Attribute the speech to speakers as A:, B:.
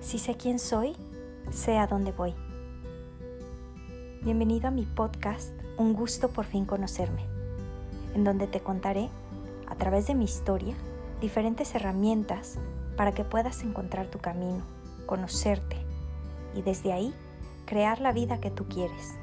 A: Si sé quién soy, sé a dónde voy. Bienvenido a mi podcast Un gusto por fin conocerme, en donde te contaré, a través de mi historia, diferentes herramientas para que puedas encontrar tu camino, conocerte y desde ahí crear la vida que tú quieres.